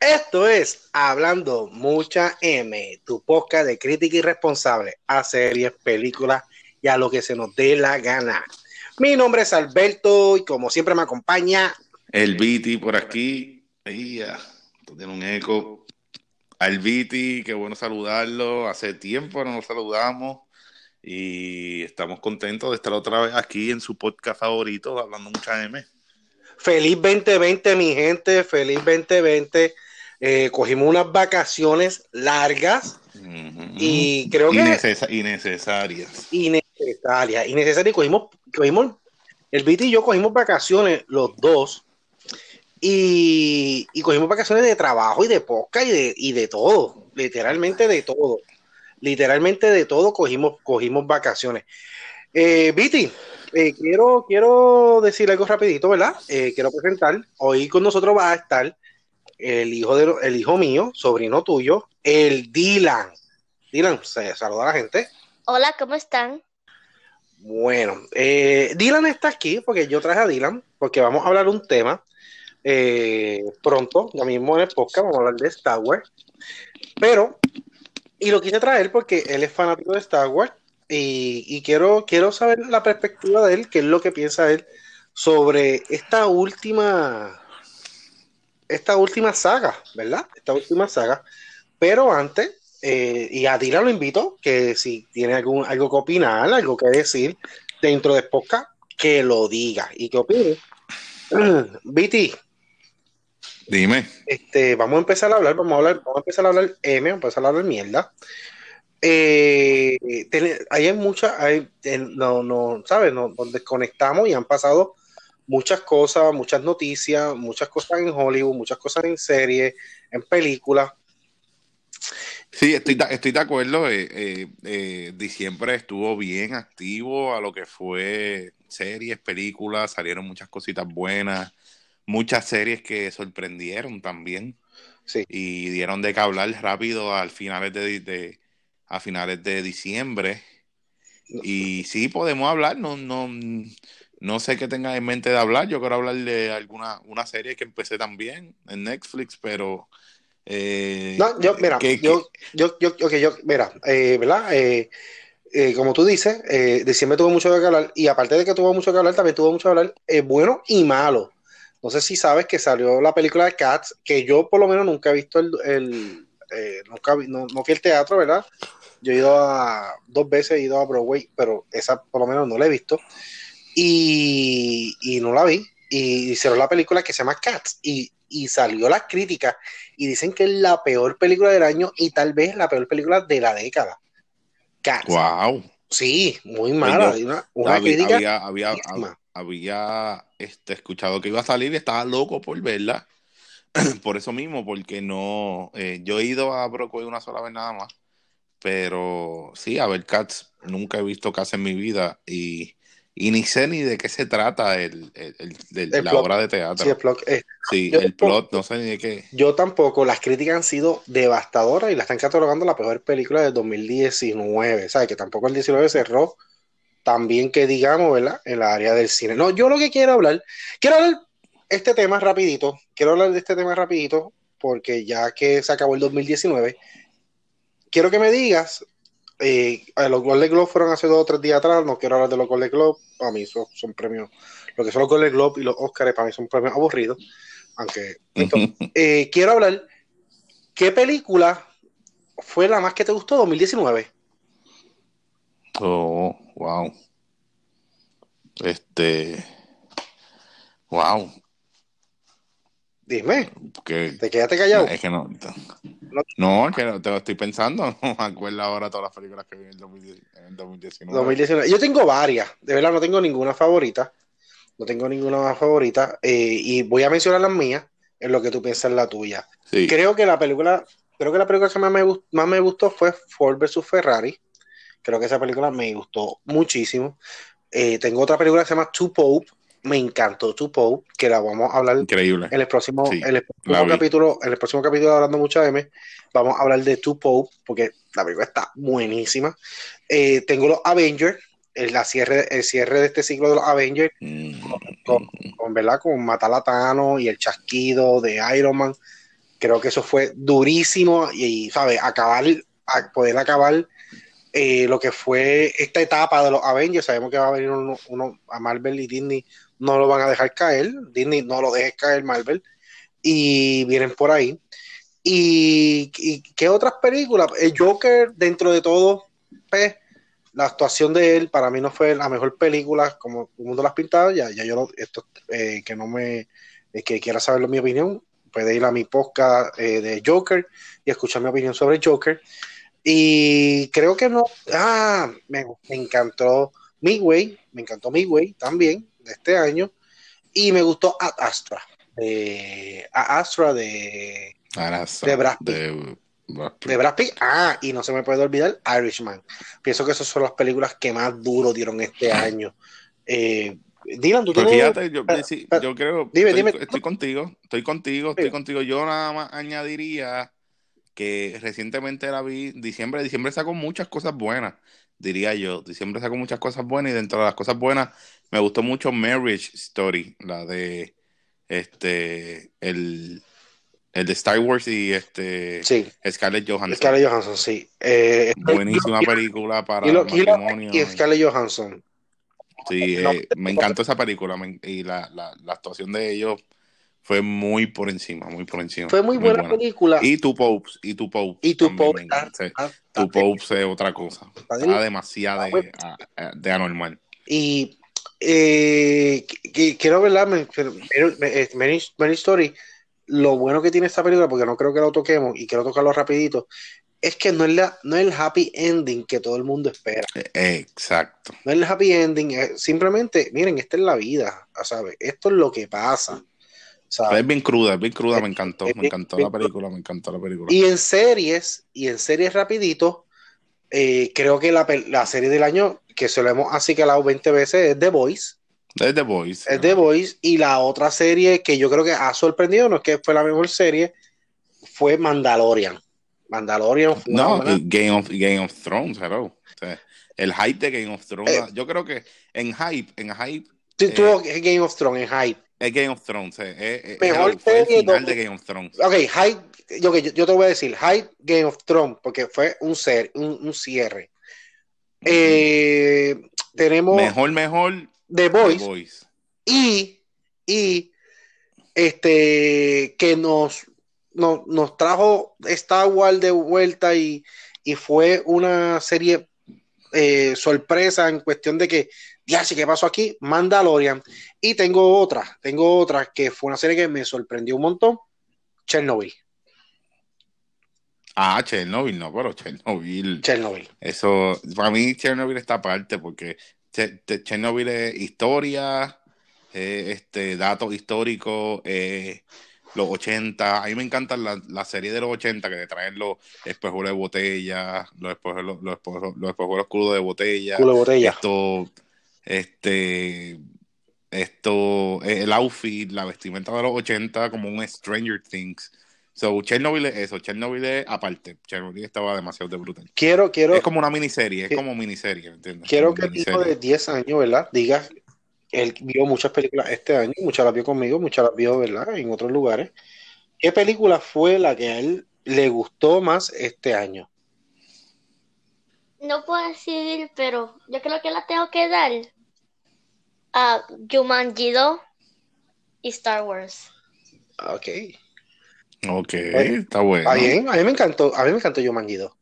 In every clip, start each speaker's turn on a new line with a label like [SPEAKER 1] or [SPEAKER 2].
[SPEAKER 1] Esto es Hablando Mucha M, tu podcast de crítica irresponsable a series, películas y a lo que se nos dé la gana. Mi nombre es Alberto y como siempre me acompaña
[SPEAKER 2] el Viti por aquí. Ya, tiene un eco. Al Viti, qué bueno saludarlo. Hace tiempo no nos saludamos y estamos contentos de estar otra vez aquí en su podcast favorito, Hablando Mucha M.
[SPEAKER 1] Feliz 2020, mi gente, feliz 2020. Eh, cogimos unas vacaciones largas y creo que...
[SPEAKER 2] innecesarias.
[SPEAKER 1] Innecesarias. Innecesarias. Cogimos, cogimos, el Viti y yo cogimos vacaciones los dos y, cogimos vacaciones de trabajo y de posca y de, y de todo, literalmente de todo. Literalmente de todo cogimos, cogimos vacaciones. Eh, Viti, eh, quiero, quiero decir algo rapidito, ¿verdad? Eh, quiero presentar, hoy con nosotros va a estar el hijo, de, el hijo mío, sobrino tuyo, el Dylan. Dylan, se saluda a la gente.
[SPEAKER 3] Hola, ¿cómo están?
[SPEAKER 1] Bueno, eh, Dylan está aquí porque yo traje a Dylan, porque vamos a hablar un tema eh, pronto, ya mismo en el podcast, vamos a hablar de Star Wars. Pero, y lo quise traer porque él es fanático de Star Wars y, quiero, quiero saber la perspectiva de él, qué es lo que piensa él sobre esta última esta última saga, ¿verdad? Esta última saga. Pero antes, eh, y a Dila lo invito, que si tiene algún, algo que opinar, algo que decir dentro de podcast, que lo diga y que opine. Viti.
[SPEAKER 2] Dime.
[SPEAKER 1] Este, vamos a empezar a hablar, vamos a hablar, vamos a empezar a hablar M, vamos a empezar a hablar mierda. Eh, hay muchas, hay, no, no, ¿sabes? Nos, nos desconectamos y han pasado muchas cosas, muchas noticias, muchas cosas en Hollywood, muchas cosas en series, en películas.
[SPEAKER 2] Sí, estoy, estoy de acuerdo. Eh, eh, diciembre estuvo bien activo a lo que fue series, películas, salieron muchas cositas buenas, muchas series que sorprendieron también.
[SPEAKER 1] Sí.
[SPEAKER 2] Y dieron de que hablar rápido al finales de, a finales de diciembre. Y sí podemos hablar, no, no, no sé qué tengas en mente de hablar. Yo quiero hablar de alguna una serie que empecé también en Netflix, pero.
[SPEAKER 1] Eh, no, yo, mira, yo, yo, yo, yo, mira, eh, ¿verdad? Eh, eh, como tú dices, eh, diciembre tuvo mucho que hablar, y aparte de que tuvo mucho que hablar, también tuvo mucho que hablar eh, bueno y malo. No sé si sabes que salió la película de Cats, que yo por lo menos nunca he visto el, el nunca, no, no fui al teatro, ¿verdad? Yo he ido a dos veces, he ido a Broadway, pero esa por lo menos no la he visto y, no la vi. Y hicieron la película que se llama Cats y, salió las críticas y dicen que es la peor película del año y tal vez la peor película de la década.
[SPEAKER 2] Cats. Wow.
[SPEAKER 1] Sí, muy mala. una,
[SPEAKER 2] había, crítica había, había, este, escuchado que iba a salir y estaba loco por verla. por eso mismo, porque no. Eh, yo he ido a Broadway una sola vez nada más. Pero sí, a ver, Cats, nunca he visto Cats en mi vida. Y y ni sé ni de qué se trata el, la obra de teatro.
[SPEAKER 1] Sí, el plot, eh,
[SPEAKER 2] sí, el plot, no sé ni de qué.
[SPEAKER 1] Yo tampoco, las críticas han sido devastadoras y la están catalogando la peor película del 2019, ¿sabes? Que tampoco el 19 cerró tan bien que digamos, ¿verdad? En la área del cine. No, yo lo que quiero hablar, quiero hablar este tema rapidito, quiero hablar de este tema rapidito, porque ya que se acabó el 2019, quiero que me digas eh, los Golden Globe fueron hace dos o tres días atrás. No quiero hablar de los Golden Globe. Para mí son, son premios. Lo que son los Golden Globe y los Oscars, para mí son premios aburridos. Aunque. Eh, quiero hablar. ¿Qué película fue la más que te gustó 2019?
[SPEAKER 2] Oh, wow. Este. Wow.
[SPEAKER 1] Dime. ¿Te quedaste callado?
[SPEAKER 2] Es que no. No, es que te lo estoy pensando. No me acuerdo ahora todas las películas que vi en, el 2019.
[SPEAKER 1] Yo tengo varias. De verdad, no tengo ninguna favorita. No tengo ninguna favorita. Eh, y voy a mencionar las mías en lo que tú piensas la tuya. Creo que la película. Creo que la película que más me, gustó, más me gustó fue Ford vs Ferrari. Creo que esa película me gustó muchísimo. Eh, tengo otra película que se llama Two Pope, me encantó tu Pope, que la vamos a hablar
[SPEAKER 2] Increíble.
[SPEAKER 1] en el próximo, en el próximo capítulo, en el próximo capítulo de Hablando Mucha M, vamos a hablar de tu Pope, porque la película está buenísima. Eh, tengo los Avengers, el, cierre, el cierre de este ciclo de los Avengers mm. con, con, ¿verdad? con Matalatano y el chasquido de Iron Man. Creo que eso fue durísimo y, ¿sabes? Acabar, poder acabar eh, lo que fue esta etapa de los Avengers. Sabemos que va a venir uno, a Marvel y Disney no lo van a dejar caer. Disney no lo dejes caer, Marvel. Y vienen por ahí. ¿Y, qué otras películas? El Joker, dentro de todo, pues, la actuación de él para mí no fue la mejor película como el mundo las pintado. Ya, ya yo, esto, eh, que no me, que quiera saber mi opinión, puede ir a mi podcast eh, de Joker y escuchar mi opinión sobre Joker. Y creo que no. Ah, me, encantó Midway, me encantó Midway también de este año. Y me gustó Ad Astra, de Astra de, de Brad Pitt. De, Brad Pitt. Ah, y no se me puede olvidar Irishman. Pienso que esas son las películas que más duro dieron este año. Eh, Dylan, tú
[SPEAKER 2] tienes... fíjate, yo, yo creo, dime, estoy, dime. estoy contigo, estoy contigo, estoy contigo. Yo nada más añadiría que recientemente la vi, diciembre, diciembre sacó muchas cosas buenas, diría yo. Diciembre sacó muchas cosas buenas y dentro de las cosas buenas me gustó mucho Marriage Story, la de este el, el de Star Wars y este
[SPEAKER 1] sí.
[SPEAKER 2] Scarlett Johansson.
[SPEAKER 1] Scarlett Johansson, sí. Eh,
[SPEAKER 2] Buenísima película para y matrimonio.
[SPEAKER 1] Y Scarlett Johansson.
[SPEAKER 2] Sí, eh, me encantó esa película y la, la, la, actuación de ellos fue muy por encima, muy por encima.
[SPEAKER 1] Fue muy, buena, película.
[SPEAKER 2] Y tu Popes, y tu Popes.
[SPEAKER 1] Y tu Popes.
[SPEAKER 2] tu Popes es otra cosa. Está demasiado de, de, anormal.
[SPEAKER 1] Y eh, quiero verla, Many, Story, lo bueno que tiene esta película, porque no creo que lo toquemos y quiero tocarlo rapidito, es que no es, la, no es el happy ending que todo el mundo espera.
[SPEAKER 2] E, exacto.
[SPEAKER 1] No es el happy ending, simplemente, miren, esta es la vida, ¿sabes? Esto es lo que pasa.
[SPEAKER 2] Es bien cruda, es bien cruda, me encantó, me encantó la película, me encantó la película.
[SPEAKER 1] Y en series, y en series rapidito, eh, creo que la, la, serie del año, que se lo hemos así calado 20 veces, es The Voice.
[SPEAKER 2] Es The Voice.
[SPEAKER 1] Es The Voice, y la otra serie que yo creo que ha sorprendido, no es que fue la mejor serie, fue Mandalorian. Mandalorian.
[SPEAKER 2] no, Game of, Game of Thrones, hello. el hype de Game of Thrones. Eh, yo creo que en hype, en hype.
[SPEAKER 1] Sí, tuvo eh, Game of Thrones en hype.
[SPEAKER 2] Es Game of Thrones. Es,
[SPEAKER 1] Mejor
[SPEAKER 2] serie. final de Game of Thrones.
[SPEAKER 1] Ok, hype. Yo, yo, te voy a decir, hype Game of Thrones, porque fue un, ser, un, un cierre. Eh, tenemos.
[SPEAKER 2] Mejor, mejor.
[SPEAKER 1] The Voice. The Voice. Y, y este que nos nos, trajo Star Wars de vuelta y, fue una serie eh, sorpresa en cuestión de que, ya sí, ¿qué pasó aquí? Mandalorian. Y tengo otra, tengo otra que fue una serie que me sorprendió un montón, Chernobyl.
[SPEAKER 2] Ah, Chernobyl, no, pero Chernobyl.
[SPEAKER 1] Chernobyl.
[SPEAKER 2] Eso, para mí Chernobyl está aparte porque Chernobyl es historia, este, datos históricos, eh, los 80. A mí me encantan la, la serie de los 80 que te traen los espejuelos de botella, los espejuelos, los espejuelos, los espejuelos de botella.
[SPEAKER 1] de botella.
[SPEAKER 2] Esto, este, esto, el outfit, la vestimenta de los 80 como un Stranger Things. So, Chernobyl es eso, Chernobyl es aparte. Chernobyl estaba demasiado de brutal.
[SPEAKER 1] Quiero, quiero.
[SPEAKER 2] Es como una miniserie, es como miniserie, ¿entiendes?
[SPEAKER 1] Quiero que el hijo de 10 años, ¿verdad? Diga él vio muchas películas este año, muchas las vio conmigo, muchas las vio, ¿verdad? En otros lugares. ¿Qué película fue la que a él le gustó más este año?
[SPEAKER 3] No puedo decidir, pero yo creo que la tengo que dar a Jumanji 2 y Star Wars.
[SPEAKER 1] Ok.
[SPEAKER 2] Ok, está bueno.
[SPEAKER 1] A mí, a mí me encantó, a mí me encantó Jumanji 2.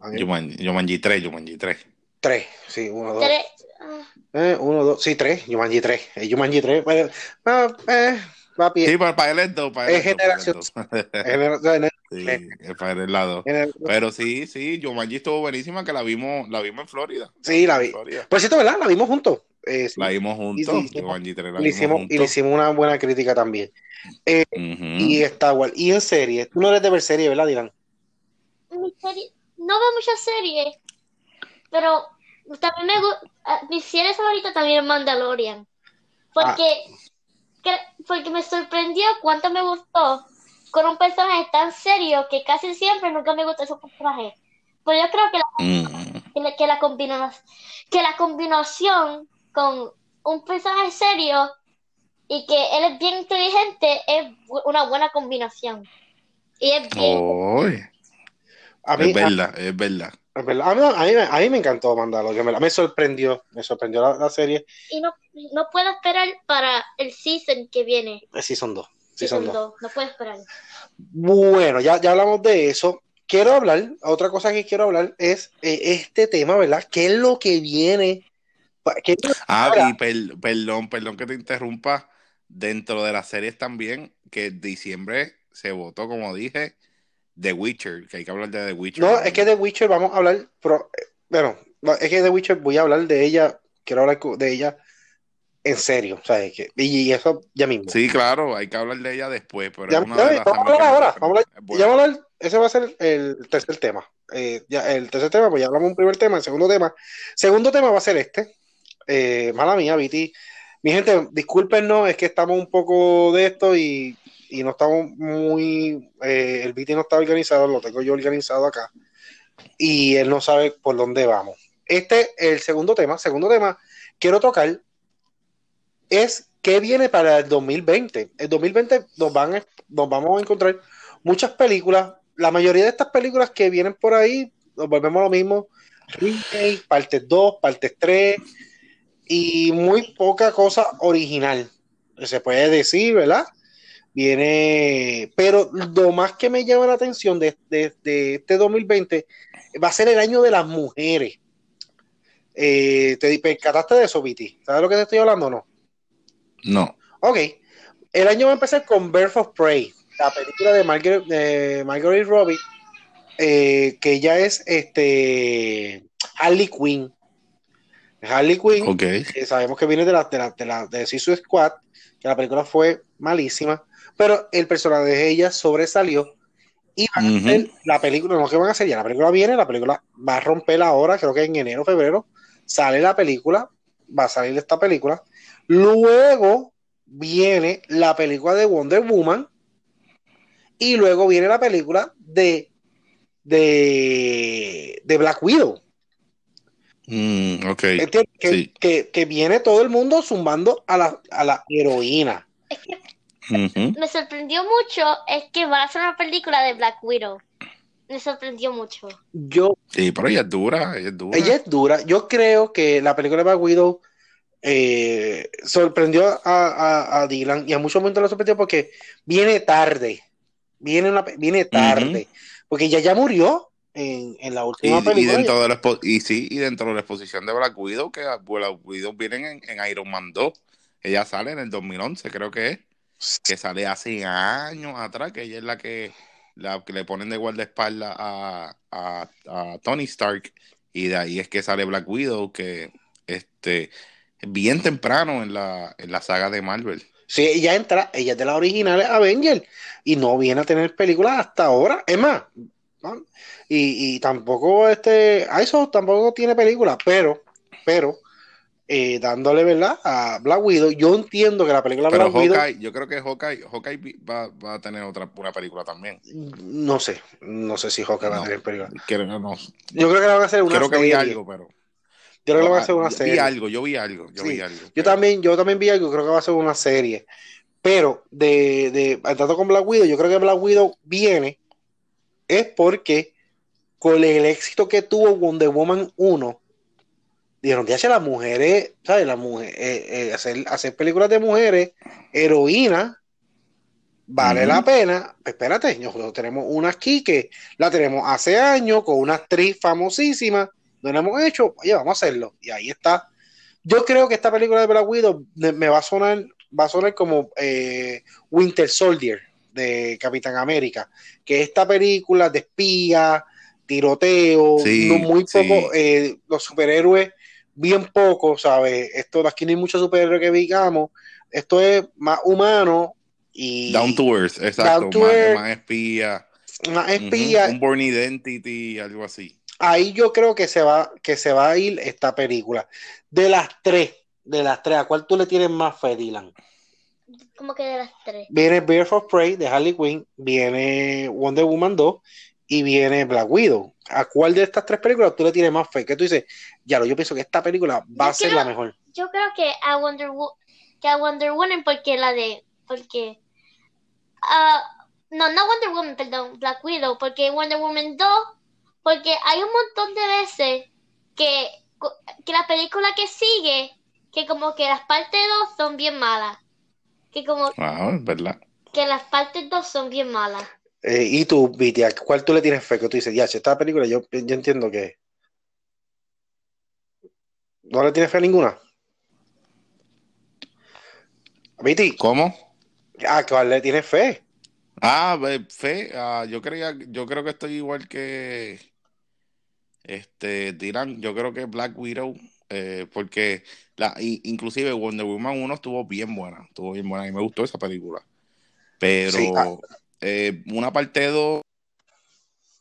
[SPEAKER 2] Jumanji, 3, Jumanji 3.
[SPEAKER 1] 3, sí, 1, 2. 3, eh, uno, dos, sí, tres. Jumanji tres. Eh, Jumanji tres. Eh, va
[SPEAKER 2] Sí, para, para el lento. Para
[SPEAKER 1] es generación.
[SPEAKER 2] sí, es para el lado. Pero sí, sí, Jumanji estuvo buenísima que la vimos, la vimos en Florida.
[SPEAKER 1] Sí, la vi. Pues cierto, ¿verdad? La vimos juntos.
[SPEAKER 2] Eh, sí. La vimos juntos.
[SPEAKER 1] Y, Jumanji 3 la vimos hicimos, juntos. Y le hicimos una buena crítica también. Eh, uh -huh. Y está igual. Y en serie. Tú no eres de ver serie, ¿verdad, Dylan?
[SPEAKER 3] Mi serie, no veo muchas series, pero también me gusta, ah, mi serie favorita también es Mandalorian. Porque, ah. porque me sorprendió cuánto me gustó con un personaje tan serio que casi siempre nunca me gusta ese personaje. Pues yo creo que la, mm. que la, que la, que la combinación con un personaje serio y que él es bien inteligente es una buena combinación. Y es bien.
[SPEAKER 2] es verdad, es verdad.
[SPEAKER 1] A mí, a, mí, me encantó mandarlo, que me, sorprendió, me sorprendió la, serie.
[SPEAKER 3] Y no, no, puedo esperar para el season que viene.
[SPEAKER 1] El season 2.
[SPEAKER 3] Season 2, no puedo esperar.
[SPEAKER 1] Bueno, ya, ya hablamos de eso. Quiero hablar, otra cosa que quiero hablar es eh, este tema, ¿verdad? ¿Qué es lo que viene?
[SPEAKER 2] ah, y perdón, perdón que te interrumpa. Dentro de las series también, que diciembre se votó, como dije, The Witcher, que hay que hablar de The Witcher.
[SPEAKER 1] No, es que The Witcher vamos a hablar, pero, bueno, es que The Witcher voy a hablar de ella, quiero hablar de ella en serio, ¿sabes? Que, y, eso ya mismo.
[SPEAKER 2] Sí, claro, hay que hablar de ella después, pero
[SPEAKER 1] ya, vamos a hablar ahora, vamos a hablar, ya vamos a hablar, ese va a ser el tercer tema. Eh, ya, el tercer tema, pues ya hablamos un primer tema, el segundo tema. Segundo tema va a ser este. Eh, mala mía, Viti. Mi gente, discúlpenos, es que estamos un poco de esto y y no estamos muy, eh, el BT no está organizado, lo tengo yo organizado acá, y él no sabe por dónde vamos. Este, el segundo tema, segundo tema, quiero tocar, es qué viene para el 2020. El 2020 nos, van, nos vamos a encontrar muchas películas, la mayoría de estas películas que vienen por ahí, nos volvemos lo mismo, remake, parte 2, parte 3, y muy poca cosa original, se puede decir, ¿verdad? Viene, pero lo más que me llama la atención de, este 2020 va a ser el año de las mujeres. Eh, ¿Te percataste de eso, Viti? ¿Sabes lo que te estoy hablando o no?
[SPEAKER 2] No.
[SPEAKER 1] Ok. El año va a empezar con Birth of Prey, la película de Margaret, Margaret Robbie, eh, que ya es este Harley Quinn. Harley Quinn,
[SPEAKER 2] okay.
[SPEAKER 1] sabemos que viene de la de la, de la de Squad, que la película fue malísima pero el personaje de ella sobresalió y van a hacer la película, no que van a hacer ya, la película viene, la película va a romper ahora, creo que en enero, febrero, sale la película, va a salir esta película, luego viene la película de Wonder Woman y luego viene la película de de, de Black Widow.
[SPEAKER 2] Mm,
[SPEAKER 1] que, que, viene todo el mundo zumbando a la, a la heroína
[SPEAKER 3] me sorprendió mucho es que va a ser una película de Black Widow. Me sorprendió mucho.
[SPEAKER 1] Yo.
[SPEAKER 2] Sí, pero ella es dura, ella es dura.
[SPEAKER 1] Ella es dura. Yo creo que la película de Black Widow eh, sorprendió a, Dylan y a muchos momentos lo sorprendió porque viene tarde. Viene, una, viene tarde. Porque ella ya murió en, la última película.
[SPEAKER 2] Y, dentro de la y sí, y dentro de la exposición de Black Widow, que Black Widow vienen en, en Iron Man 2. Ella sale en el 2011, creo que es que sale hace años atrás, que ella es la que, la que le ponen de guardaespaldas a, a, Tony Stark, y de ahí es que sale Black Widow, que este bien temprano en la, en la saga de Marvel.
[SPEAKER 1] Sí, ella entra, ella es de la original Avenger y no viene a tener películas hasta ahora. Es más, y, y, tampoco este, a eso tampoco tiene película, pero, pero eh, dándole, ¿verdad? A Black Widow. Yo entiendo que la película
[SPEAKER 2] Pero Black Hawkeye, Widow, yo creo que Hawkeye, Hawkeye va, va, a tener otra una película también.
[SPEAKER 1] No sé, no sé si Hawkeye va a tener película.
[SPEAKER 2] no.
[SPEAKER 1] Yo creo que la van a hacer una
[SPEAKER 2] Creo que vi algo, pero.
[SPEAKER 1] Yo creo que la van a hacer una serie.
[SPEAKER 2] Vi algo, yo vi algo, yo vi algo.
[SPEAKER 1] Yo también, yo también vi algo, creo que va a ser una serie. Pero de, de tanto con Black Widow, yo creo que Black Widow viene es porque con el éxito que tuvo Wonder Woman 1 dijeron, ya las mujeres, ¿sabes? La mujer, eh, eh, hacer, hacer películas de mujeres, heroínas, vale la pena. Espérate, nosotros tenemos una aquí que la tenemos hace años con una actriz famosísima, no la hemos hecho, oye, vamos a hacerlo. Y ahí está. Yo creo que esta película de Black Widow me va a sonar, va a sonar como eh, Winter Soldier de Capitán América, que esta película de espía, tiroteo, muy poco, los superhéroes bien poco, ¿sabes? Esto aquí no hay mucho superhéroe que digamos. Esto es más humano y.
[SPEAKER 2] Down to earth, exacto. más, espía.
[SPEAKER 1] Más espía.
[SPEAKER 2] Un Born Identity, algo así.
[SPEAKER 1] Ahí yo creo que se va, que se va a ir esta película. De las tres, de las tres, ¿a cuál tú le tienes más fe, Dylan?
[SPEAKER 3] Como que de las tres.
[SPEAKER 1] Viene Bear of Prey de Harley Quinn, viene Wonder Woman 2 y viene Black Widow. ¿A cuál de estas tres películas tú le tienes más fe? Que tú dices, ya lo, yo pienso que esta película va a ser la mejor.
[SPEAKER 3] Yo creo que a Wonder, que a Wonder Woman, porque la de. Porque. Uh, no, no Wonder Woman, perdón, Black Widow, porque Wonder Woman 2, porque hay un montón de veces que, que la película que sigue, que como que las partes 2 son bien malas. Que como.
[SPEAKER 2] Ah, verdad.
[SPEAKER 3] Que las partes 2 son bien malas.
[SPEAKER 1] Eh, y tú, Viti, cuál tú le tienes fe? Que tú dices, ya, si esta película yo, yo entiendo que. ¿No le tienes fe a ninguna? Viti.
[SPEAKER 2] ¿Cómo?
[SPEAKER 1] Ah, ¿cuál le tienes fe?
[SPEAKER 2] Ah, fe, ah, yo creía, yo creo que estoy igual que este Dylan, yo creo que Black Widow, eh, porque la, inclusive Wonder Woman 1 estuvo bien buena, estuvo bien buena y me gustó esa película. Pero ah. Eh, una parte 2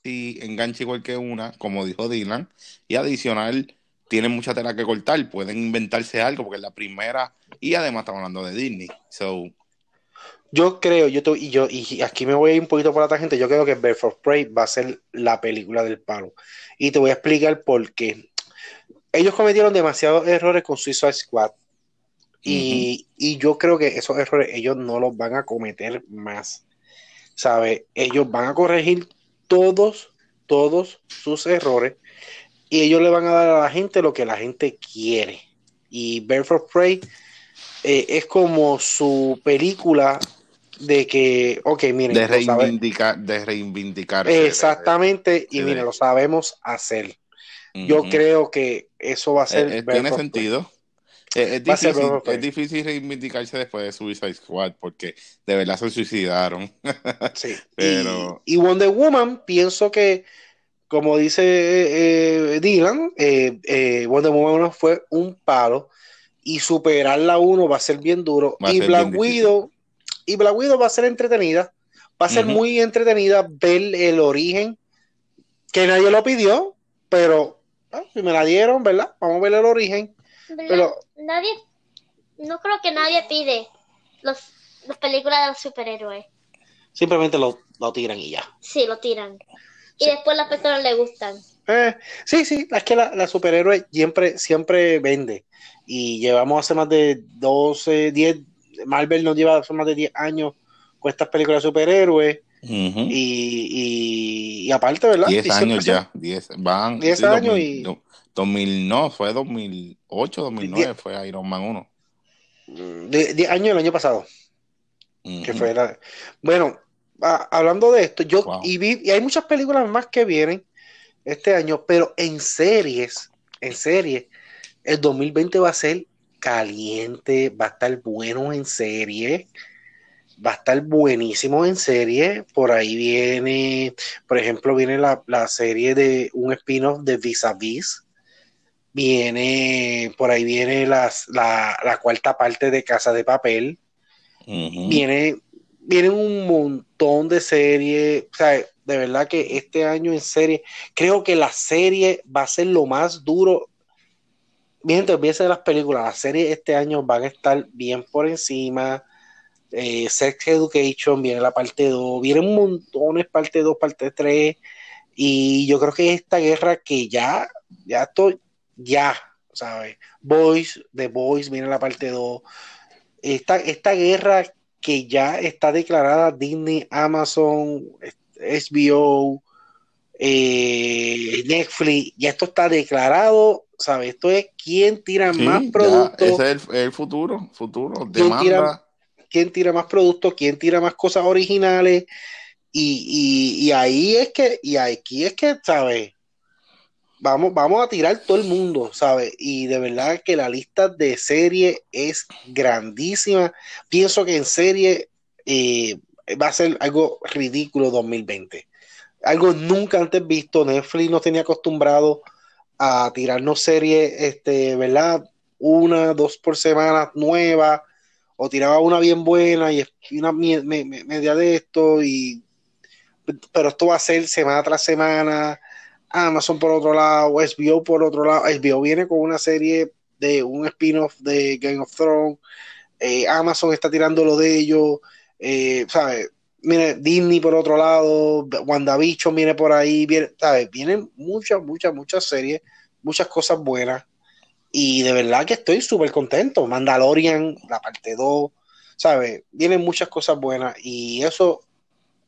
[SPEAKER 2] y engancha igual que una, como dijo Dylan, y adicional tienen mucha tela que cortar, pueden inventarse algo porque es la primera y además estamos hablando de Disney. So,
[SPEAKER 1] yo creo, yo y yo, y aquí me voy a ir un poquito por la gente, yo creo que Bird of Prey va a ser la película del palo. Y te voy a explicar por qué. Ellos cometieron demasiados errores con Suicide Squad. Y, y yo creo que esos errores ellos no los van a cometer más. ¿Sabe? Ellos van a corregir todos, todos sus errores. Y ellos le van a dar a la gente lo que la gente quiere. Y Bird of Prey eh, es como su película de que, ok, miren.
[SPEAKER 2] De, reivindicar, de reivindicar.
[SPEAKER 1] Exactamente, y miren, lo sabemos hacer. Yo creo que eso va a ser.
[SPEAKER 2] Eh, eh, tiene sentido. Es, difícil, es, difícil, reivindicarse después de Suicide Squad porque de verdad se suicidaron.
[SPEAKER 1] sí. Pero... Y, Wonder Woman, pienso que, como dice eh, Dylan, Wonder Woman fue un palo y superar la 1 va a ser bien duro. y Black Widow y Black Widow va a ser entretenida. Va a ser muy entretenida ver el origen que nadie lo pidió, pero ah, si me la dieron, ¿verdad? Vamos a ver el origen. Pero
[SPEAKER 3] nadie, no creo que nadie pide los, las películas de los superhéroes.
[SPEAKER 1] Simplemente lo, tiran y ya.
[SPEAKER 3] Sí, lo tiran. Y después las personas le gustan.
[SPEAKER 1] Eh, sí, sí, es que la, la superhéroe siempre, siempre vende. Y llevamos hace más de 12, 10, Marvel nos lleva hace más de 10 años con estas películas de superhéroes. y, aparte, ¿verdad?
[SPEAKER 2] 10 años ya, 10 van.
[SPEAKER 1] 10 años y.
[SPEAKER 2] 2000, no, fue 2008, 2009, fue Iron Man
[SPEAKER 1] 1. 10 años el año pasado. Que fue Bueno, hablando de esto, yo y, vi, y hay muchas películas más que vienen este año, pero en series, en series, el 2020 va a ser caliente, va a estar bueno en serie, va a estar buenísimo en serie. Por ahí viene, por ejemplo, viene la, serie de un spin-off de Vis a Vis. Viene, por ahí viene las, la, cuarta parte de Casa de Papel. Viene, viene un montón de series. O sea, de verdad que este año en serie, creo que la serie va a ser lo más duro olvídese de las películas, las series este año van a estar bien por encima. Eh, Sex Education, viene la parte 2, vienen montones, parte 2, parte 3. Y yo creo que esta guerra que ya, ya estoy, ya, ¿sabes? Boys, The Boys, viene la parte 2. Esta, esta guerra que ya está declarada Disney, Amazon, HBO, eh, Netflix, ya esto está declarado ¿sabes? Esto es quién tira más productos.
[SPEAKER 2] Ese es el, futuro, futuro.
[SPEAKER 1] ¿Quién tira, quién tira, más productos, quién tira más cosas originales. Y, ahí es que, y aquí es que, ¿sabes? Vamos, vamos a tirar todo el mundo, ¿sabes? Y de verdad que la lista de serie es grandísima. Pienso que en serie eh, va a ser algo ridículo 2020. Algo nunca antes visto. Netflix no tenía acostumbrado a tirarnos series, este, ¿verdad? Una, dos por semana nueva, o tiraba una bien buena y una media de esto, y pero esto va a ser semana tras semana. Amazon por otro lado, HBO por otro lado. HBO viene con una serie de un spin-off de Game of Thrones. Eh, Amazon está tirando lo de ellos. Eh, ¿sabes? Mire, Disney por otro lado, WandaVision viene por ahí, viene, ¿sabes? Vienen muchas, muchas, muchas series, muchas cosas buenas. Y de verdad que estoy súper contento. Mandalorian, la parte 2, ¿sabes? Vienen muchas cosas buenas y eso,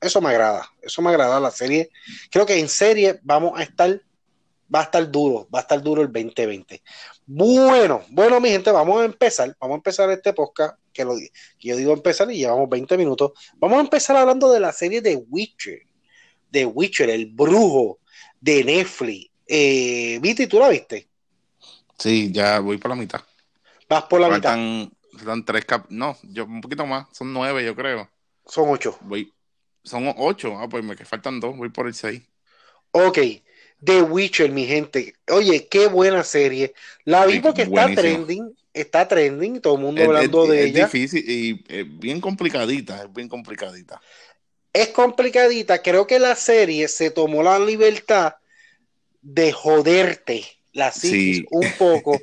[SPEAKER 1] eso me agrada. Eso me agrada la serie. Creo que en serie vamos a estar, va a estar duro, va a estar duro el 2020. Bueno, bueno, mi gente, vamos a empezar. Vamos a empezar este podcast que, lo, yo digo empezar y llevamos 20 minutos. Vamos a empezar hablando de la serie de Witcher, de Witcher, el brujo de Netflix. Eh, Viti, ¿tú la viste?
[SPEAKER 2] Sí, ya voy por la mitad.
[SPEAKER 1] Vas por la mitad.
[SPEAKER 2] Faltan tres cap no, yo un poquito más, son nueve, yo creo.
[SPEAKER 1] Son ocho.
[SPEAKER 2] Voy, son ocho, ah, pues me que faltan dos, voy por el seis.
[SPEAKER 1] Ok, The Witcher, mi gente. Oye, qué buena serie. La vi porque está trending, está trending, todo el mundo hablando de ella.
[SPEAKER 2] Es difícil y bien complicadita, es bien complicadita.
[SPEAKER 1] Es complicadita, creo que la serie se tomó la libertad de joderte la psiquis un poco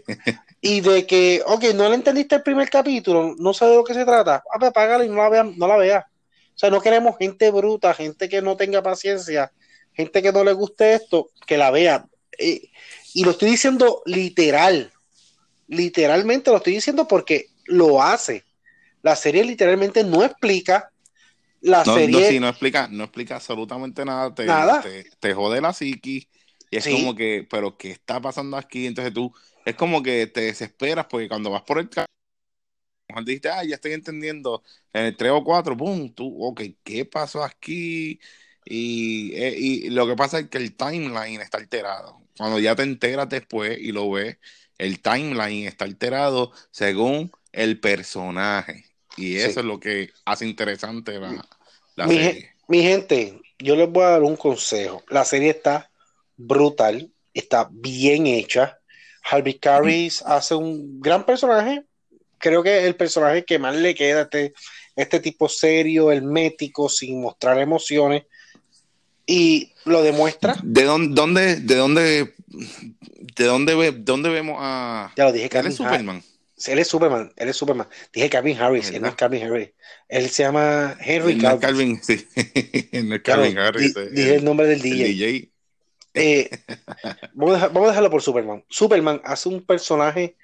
[SPEAKER 1] y de que, ok, no le entendiste el primer capítulo, no sabes de lo que se trata, ah, apágala y no la veas, no la veas. O sea, no queremos gente bruta, gente que no tenga paciencia, gente que no le guste esto, que la vea. Eh, y lo estoy diciendo literal, literalmente lo estoy diciendo porque lo hace. La serie literalmente no explica. La serie.
[SPEAKER 2] No, no explica, no explica absolutamente nada. Te,
[SPEAKER 1] nada.
[SPEAKER 2] Te, jode la psiquis. Y es como que, pero ¿qué está pasando aquí? Entonces tú, es como que te desesperas porque cuando vas por el camino, dijiste, ah, ya estoy entendiendo, en el 3 o 4, boom, tú, ok, ¿qué pasó aquí? Eh, y, lo que pasa es que el timeline está alterado. Cuando ya te enteras después y lo ves, el timeline está alterado según el personaje. Y eso es lo que hace interesante la,
[SPEAKER 1] mi,
[SPEAKER 2] serie.
[SPEAKER 1] Mi gente, yo les voy a dar un consejo. La serie está brutal, está bien hecha. Harvey Carris hace un gran personaje. Creo que el personaje que más le queda este, este tipo serio, hermético, sin mostrar emociones y lo demuestra.
[SPEAKER 2] ¿De dónde, dónde de dónde, de dónde, ve, dónde vemos a.
[SPEAKER 1] Ya lo dije,
[SPEAKER 2] es Superman.
[SPEAKER 1] Él es Superman, él es Superman. Dije Calvin Harris, él no es Calvin Harris. Él se llama Henry
[SPEAKER 2] Calvin. Calvin, sí. no es Calvin Harris.
[SPEAKER 1] dije el nombre del DJ. Eh, vamos, a dejarlo por Superman. Superman hace un personaje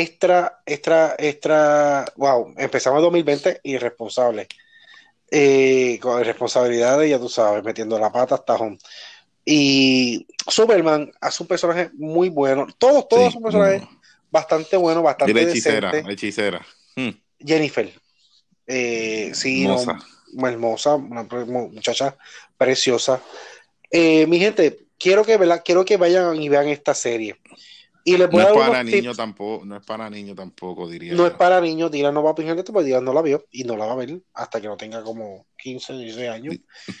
[SPEAKER 1] extra, extra, extra. Wow, empezamos en 2020 irresponsable eh, con responsabilidades, ya tú sabes, metiendo la pata hasta home. Y Superman hace un personaje muy bueno. Todos, todos son personajes bastante buenos, bastante
[SPEAKER 2] y la hechicera, la hechicera. Hmm.
[SPEAKER 1] Jennifer. Eh, sí, hermosa. hermosa, una muchacha preciosa. Eh, mi gente, quiero que, quiero que vayan y vean esta serie. Y
[SPEAKER 2] no es para niños tampoco, no es para niños tampoco, diría.
[SPEAKER 1] No es para niños, Dylan no va a opinar esto porque Dylan no la vio y no la va a ver hasta que no tenga como 15, 16 años.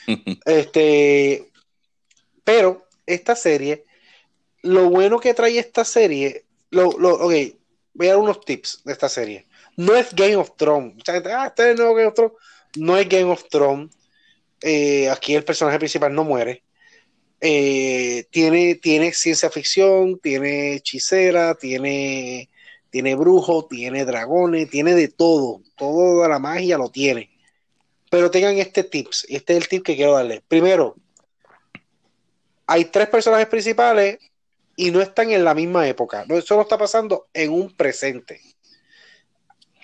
[SPEAKER 1] este, pero esta serie, lo bueno que trae esta serie, lo, lo, ok, voy a dar unos tips de esta serie. No es Game of Thrones. Mucha gente, ah, este es el nuevo Game of Thrones. No es Game of Thrones. Eh, aquí el personaje principal no muere. Eh, tiene, tiene ciencia ficción, tiene hechicera, tiene, tiene brujo, tiene dragones, tiene de todo, toda la magia lo tiene. Pero tengan este tips, este es el tip que quiero darle. Primero, hay tres personajes principales y no están en la misma época. No, está pasando en un presente.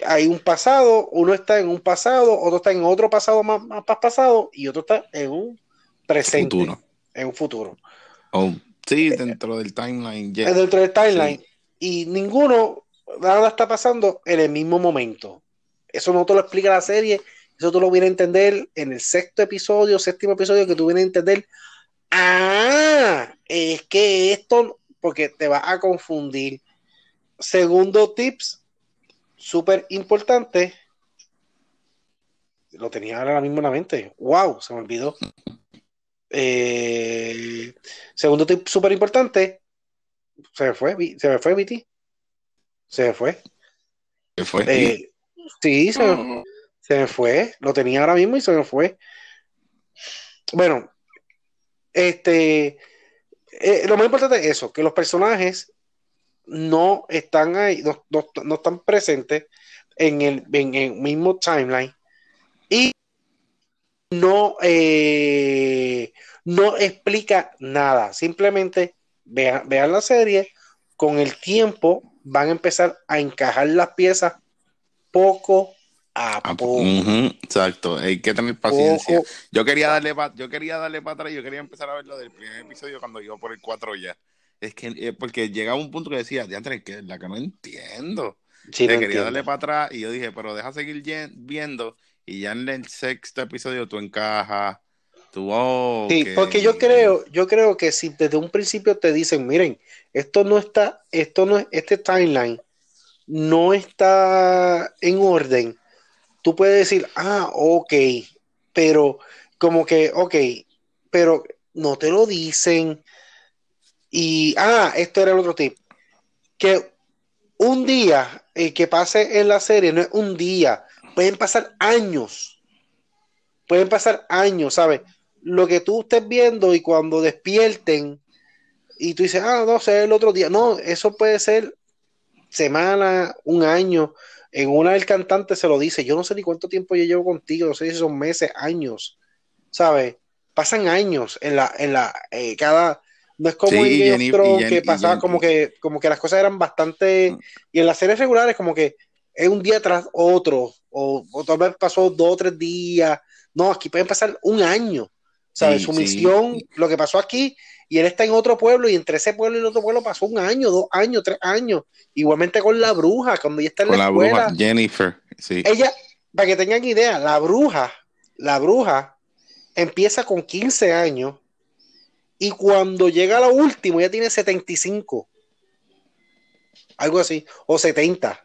[SPEAKER 1] Hay un pasado, uno está en un pasado, otro está en otro pasado más pasado y otro está en un presente en un futuro.
[SPEAKER 2] Oh, sí, eh, dentro del timeline.
[SPEAKER 1] Dentro del timeline. Y ninguno, nada está pasando en el mismo momento. Eso no te lo explica la serie, eso tú lo vienes a entender en el sexto episodio, séptimo episodio, que tú vienes a entender. Ah, es que esto, porque te va a confundir. Segundo tips, súper importante. Lo tenía ahora mismo en la mente. ¡Wow! Se me olvidó. Eh, segundo tip súper importante, se me fue, se me fue, Viti. Se me fue.
[SPEAKER 2] Se fue.
[SPEAKER 1] Eh, sí, se me, se me, fue. Lo tenía ahora mismo y se me fue. Bueno, este, eh, lo más importante es eso, que los personajes no están ahí, no, no, están presentes en el, en el mismo timeline no, eh, no explica nada. Simplemente vean, vean la serie, con el tiempo van a empezar a encajar las piezas poco a poco.
[SPEAKER 2] exacto, hay que tener paciencia. Yo quería darle para yo quería darle para atrás, yo quería empezar a verlo del primer episodio cuando iba por el 4 ya. Es que eh, porque llegaba un punto que decía, diantre, que la que no entiendo. Sí, quería darle para atrás y yo dije, pero deja seguir viendo y ya en el sexto episodio tú encajas. Tú, oh,
[SPEAKER 1] sí, porque yo creo, yo creo que si desde un principio te dicen, miren, esto no está, esto no es, este timeline no está en orden, tú puedes decir, ah, ok, pero como que, ok, pero no te lo dicen. Y, ah, esto era el otro tip. Que un día eh, que pase en la serie no es un día, pueden pasar años. Pueden pasar años, ¿sabes? Lo que tú estés viendo y cuando despierten y tú dices, ah, no sé, el otro día. No, eso puede ser semana, un año. En una del cantante se lo dice, yo no sé ni cuánto tiempo yo llevo contigo, no sé si son meses, años, ¿sabes? Pasan años en la, en la, eh, cada, no es como en Game que pasaba como que, como que las cosas eran bastante, y en las series regulares como que es un día tras otro, o, tal vez pasó dos o tres días, no, aquí pueden pasar un año, ¿sabes? Su misión, lo que pasó aquí y él está en otro pueblo y entre ese pueblo y el otro pueblo pasó un año, dos años, tres años. Igualmente con la bruja, cuando ella está en la, escuela. Bruja,
[SPEAKER 2] Jennifer, sí.
[SPEAKER 1] Ella, para que tengan idea, la bruja, la bruja empieza con 15 años y cuando llega a lo último ella tiene 75. Algo así, o 70.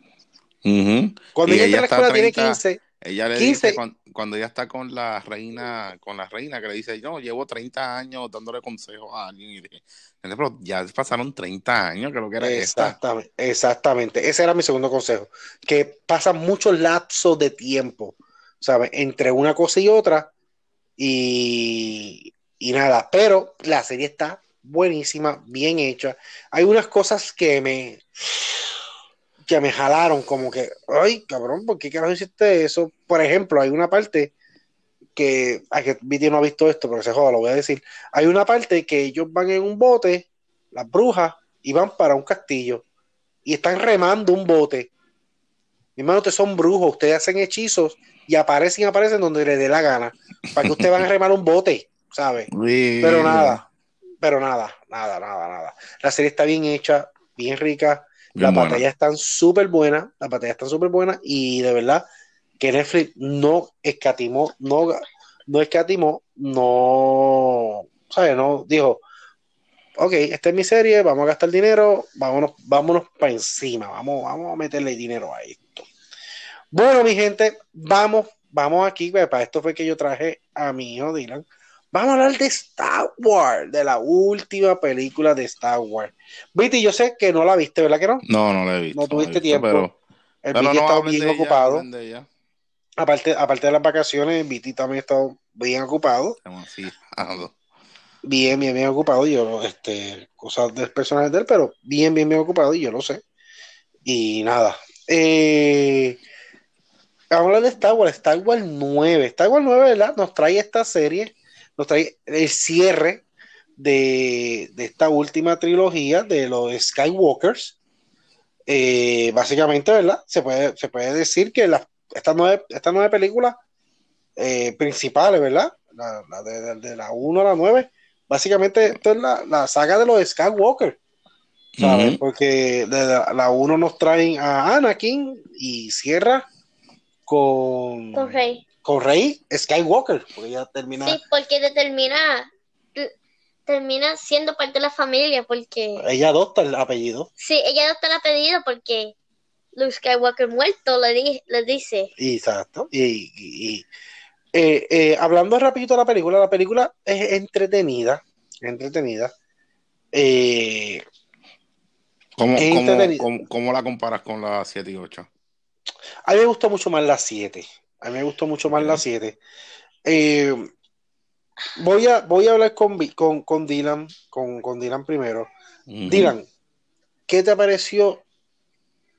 [SPEAKER 1] Cuando ella, entra a la escuela tiene 15.
[SPEAKER 2] Ella le dice cuando, ella está con la reina, con la reina que le dice, yo llevo 30 años dándole consejos a alguien y dije, pero ya pasaron 30 años que lo que era
[SPEAKER 1] exactamente, Exactamente, ese era mi segundo consejo, que pasan muchos lapsos de tiempo, ¿sabes? Entre una cosa y otra y, y nada, pero la serie está buenísima, bien hecha. Hay unas cosas que me que me jalaron como que, ay, cabrón, ¿por qué carajo hiciste eso? Por ejemplo, hay una parte que, ay, que Viti no ha visto esto, pero se joda, lo voy a decir. Hay una parte que ellos van en un bote, las brujas, y van para un castillo, y están remando un bote. Mi hermano, ustedes son brujos, ustedes hacen hechizos y aparecen y aparecen donde les dé la gana, para que ustedes van a remar un bote, ¿sabes? Pero nada, pero nada, nada, nada, nada. La serie está bien hecha, bien rica la batalla están súper buena, la batalla están súper buena y de verdad que Netflix no escatimó, no, no escatimó, no, ¿sabes? No dijo, ok, esta es mi serie, vamos a gastar dinero, vámonos, vámonos para encima, vamos, vamos a meterle dinero a esto. Bueno, mi gente, vamos, vamos aquí, pues, para esto fue que yo traje a mi hijo Dylan Vamos a hablar de Star Wars, de la última película de Star Wars. Viti, yo sé que no la viste, ¿verdad que no?
[SPEAKER 2] No, no la he visto.
[SPEAKER 1] No tuviste tiempo. Pero, el Viti está bien ocupado. aparte, aparte de las vacaciones, Viti también ha estado bien ocupado. Bien, bien, bien ocupado. Yo, este, cosas del personaje de él, pero bien, bien, bien ocupado y yo lo sé. Y nada. Eh, vamos a hablar de Star Wars, Star Wars 9. Star Wars 9, ¿verdad? Nos trae esta serie nos trae el cierre de, esta última trilogía de los Skywalkers. Eh, básicamente, ¿verdad? Se puede, se puede decir que estas nueve, estas nueve películas eh, principales, ¿verdad? La, de, la 1 a la 9, básicamente esto es la, saga de los Skywalker. ¿sabes? Porque de la 1 nos traen a Anakin y cierra con,
[SPEAKER 3] con Rey
[SPEAKER 1] con Rey Skywalker, porque ella termina.
[SPEAKER 3] Sí, porque termina, termina siendo parte de la familia, porque.
[SPEAKER 1] Ella adopta el apellido.
[SPEAKER 3] Sí, ella adopta el apellido porque Luke Skywalker muerto le, le dice.
[SPEAKER 1] Exacto. Y, eh, eh, hablando rapidito de la película, la película es entretenida, entretenida. Eh,
[SPEAKER 2] ¿Cómo, cómo, la comparas con la 7 y 8?
[SPEAKER 1] A mí me gustó mucho más la 7. A mí me gustó mucho más la 7. Eh, voy, a, voy a hablar con, con, Dylan, con, con, Dylan primero. Dylan, ¿qué te pareció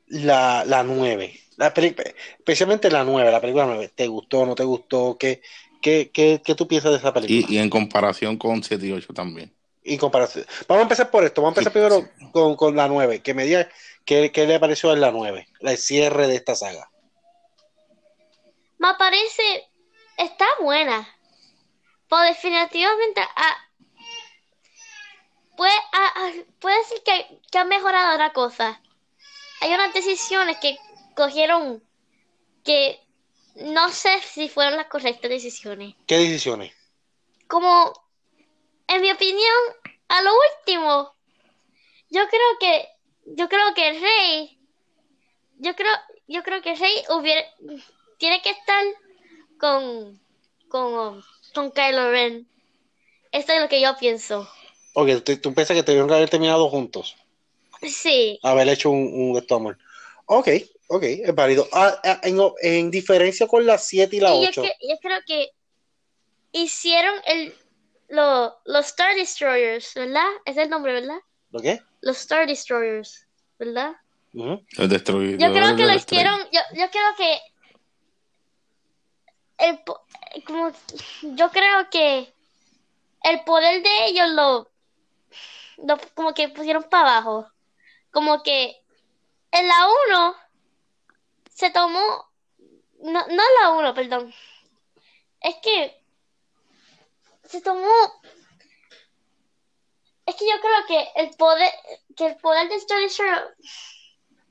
[SPEAKER 1] la, la 9? especialmente la 9, la película 9. ¿Te gustó, no te gustó? ¿Qué, ¿Qué, qué, qué tú piensas de esa película?
[SPEAKER 2] Y, y, en comparación con 7 y 8 también.
[SPEAKER 1] Y comparación. Vamos a empezar por esto. Vamos a empezar sí, primero sí. Con, con, la 9. Que me diga qué, qué le pareció en la 9. El cierre de esta saga.
[SPEAKER 3] Me parece. Está buena. Pues definitivamente. Ah, puede, ah, puede decir que, que ha mejorado la cosa. Hay unas decisiones que cogieron que no sé si fueron las correctas decisiones.
[SPEAKER 1] ¿Qué decisiones?
[SPEAKER 3] Como, en mi opinión, a lo último, yo creo que, yo creo que el rey, yo creo, yo creo que el rey hubiera, tiene que estar con, con, con Kylo Ren. Esto es lo que yo pienso.
[SPEAKER 1] Ok, ¿tú, tú piensas que tuvieron que haber terminado juntos?
[SPEAKER 3] Sí.
[SPEAKER 1] Haber hecho un, un esto, amor. Ok, Ok, es válido. Ah, ah, en, en, diferencia con la 7 y la 8.
[SPEAKER 3] Yo, creo que hicieron el, lo, los Star Destroyers, ¿verdad? Es el nombre, ¿verdad?
[SPEAKER 1] ¿Lo qué?
[SPEAKER 3] Los Star Destroyers, ¿verdad?
[SPEAKER 2] Uh -huh.
[SPEAKER 3] Yo creo que lo hicieron, yo, yo creo que el, como, yo creo que el poder de ellos lo, lo como que pusieron para abajo. Como que en la 1 se tomó, no, no la 1, perdón, es que se tomó, es que yo creo que el poder, que el poder de Story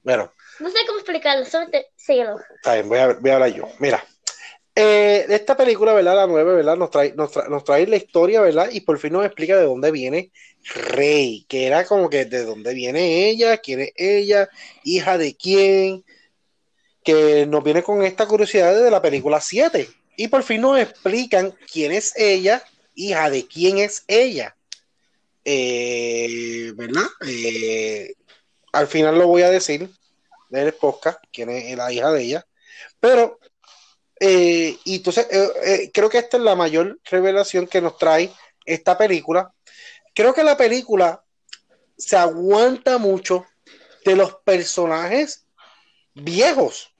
[SPEAKER 1] bueno,
[SPEAKER 3] no sé cómo explicarlo, solamente síguelo.
[SPEAKER 1] Está bien, voy a, voy a hablar yo. Mira, eh, esta película, ¿verdad? La 9, ¿verdad? Nos trae, nos, trae, nos trae la historia, ¿verdad? Y por fin nos explica de dónde viene Rey, que era como que de dónde viene ella, quién es ella, hija de quién, que nos viene con esta curiosidad de la película 7. Y por fin nos explican quién es ella, hija de quién es ella. Eh, ¿Verdad? Eh, al final lo voy a decir del podcast, quién es la hija de ella. Pero, eh, y entonces, eh, eh, creo que esta es la mayor revelación que nos trae esta película. Creo que la película se aguanta mucho de los personajes viejos.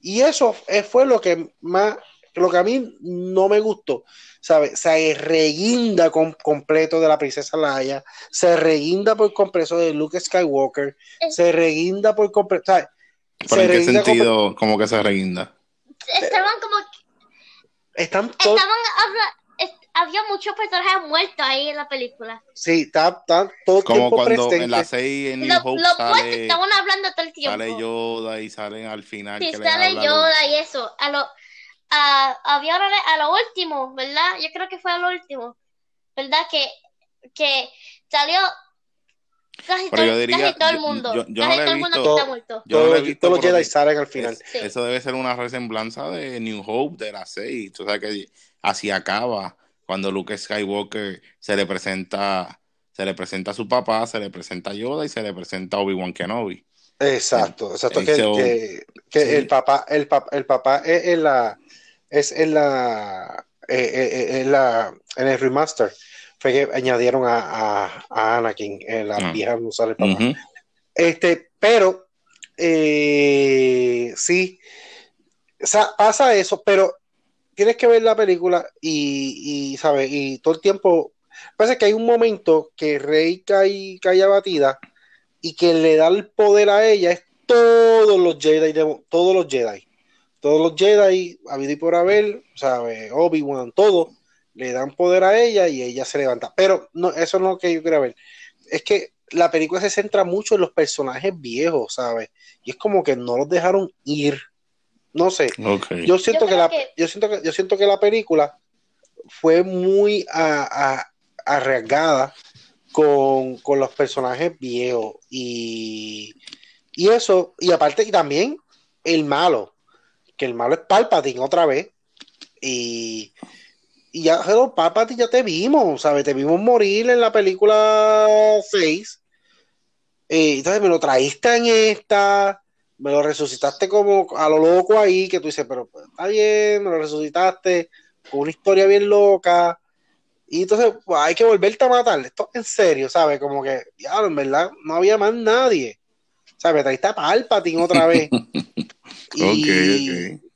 [SPEAKER 1] Y eso fue lo que más, lo que a mí no me gustó. ¿Sabes? Se reguinda con, completo de la princesa Laia, se reguinda por completo de Luke Skywalker, se reguinda por completo.
[SPEAKER 2] ¿Pero en qué sentido como que se reguinda?
[SPEAKER 3] Estaban como.
[SPEAKER 1] Están todos.
[SPEAKER 3] Estaban habla... había muchos personajes muertos ahí en la película.
[SPEAKER 1] Sí, está, está todo
[SPEAKER 2] Como cuando presente. en la 6 en New
[SPEAKER 3] Hope
[SPEAKER 2] lo
[SPEAKER 3] sale, estaban hablando todo el tiempo.
[SPEAKER 2] Sale Yoda y salen al final.
[SPEAKER 3] Sí,
[SPEAKER 2] que
[SPEAKER 3] sale Yoda y eso. A lo, a, había a lo último, ¿verdad? Yo creo que fue a lo último. ¿Verdad? Que, que salió casi, todo,
[SPEAKER 2] diría,
[SPEAKER 3] casi todo el mundo.
[SPEAKER 2] Yo, yo
[SPEAKER 3] casi
[SPEAKER 2] no
[SPEAKER 3] todo el
[SPEAKER 2] visto,
[SPEAKER 3] mundo está muerto.
[SPEAKER 2] Yo no he visto
[SPEAKER 1] todos los Jedi salen al final.
[SPEAKER 2] Es, sí. Eso debe ser una resemblanza de New Hope, de la 6. O sea que así acaba cuando Luke Skywalker se le presenta se le presenta a su papá, se le presenta a Yoda y se le presenta a Obi-Wan Kenobi.
[SPEAKER 1] Exacto, exacto que, so, que, que sí. el papá el, papá el papá es en la es en la eh, en la en el remaster fue que añadieron a, a, a Anakin en la uh. vieja no sale papá. Uh -huh. Este, pero eh, sí o sea, pasa eso, pero tienes que ver la película y, y sabes, y todo el tiempo Pasa que hay un momento que Rey cae, cae abatida y que le da el poder a ella es todos los Jedi, todos los Jedi, todos los Jedi, habido y por haber, ¿sabe? Obi-Wan, todo, le dan poder a ella y ella se levanta. Pero no, eso no es lo que yo quiero ver. Es que la película se centra mucho en los personajes viejos, ¿sabes? Y es como que no los dejaron ir. No sé.
[SPEAKER 2] Okay.
[SPEAKER 1] Yo siento yo que la, que... yo siento que, yo siento que la película fue muy a, a arriesgada con, con, los personajes viejos y, y eso, y aparte y también el malo, que el malo es Palpatine otra vez y, y ya pero Palpatine ya te vimos, ¿sabes? Te vimos morir en la película 6 eh, entonces me lo traíste en esta me lo resucitaste como a lo loco ahí, que tú dices, pero pues, está bien, me lo resucitaste con una historia bien loca y entonces pues, hay que volverte a matar. Esto en serio, ¿sabes? Como que, ya, en verdad, no había más nadie. ¿Sabes? Traíste a Palpatine otra vez. y,
[SPEAKER 2] okay, okay.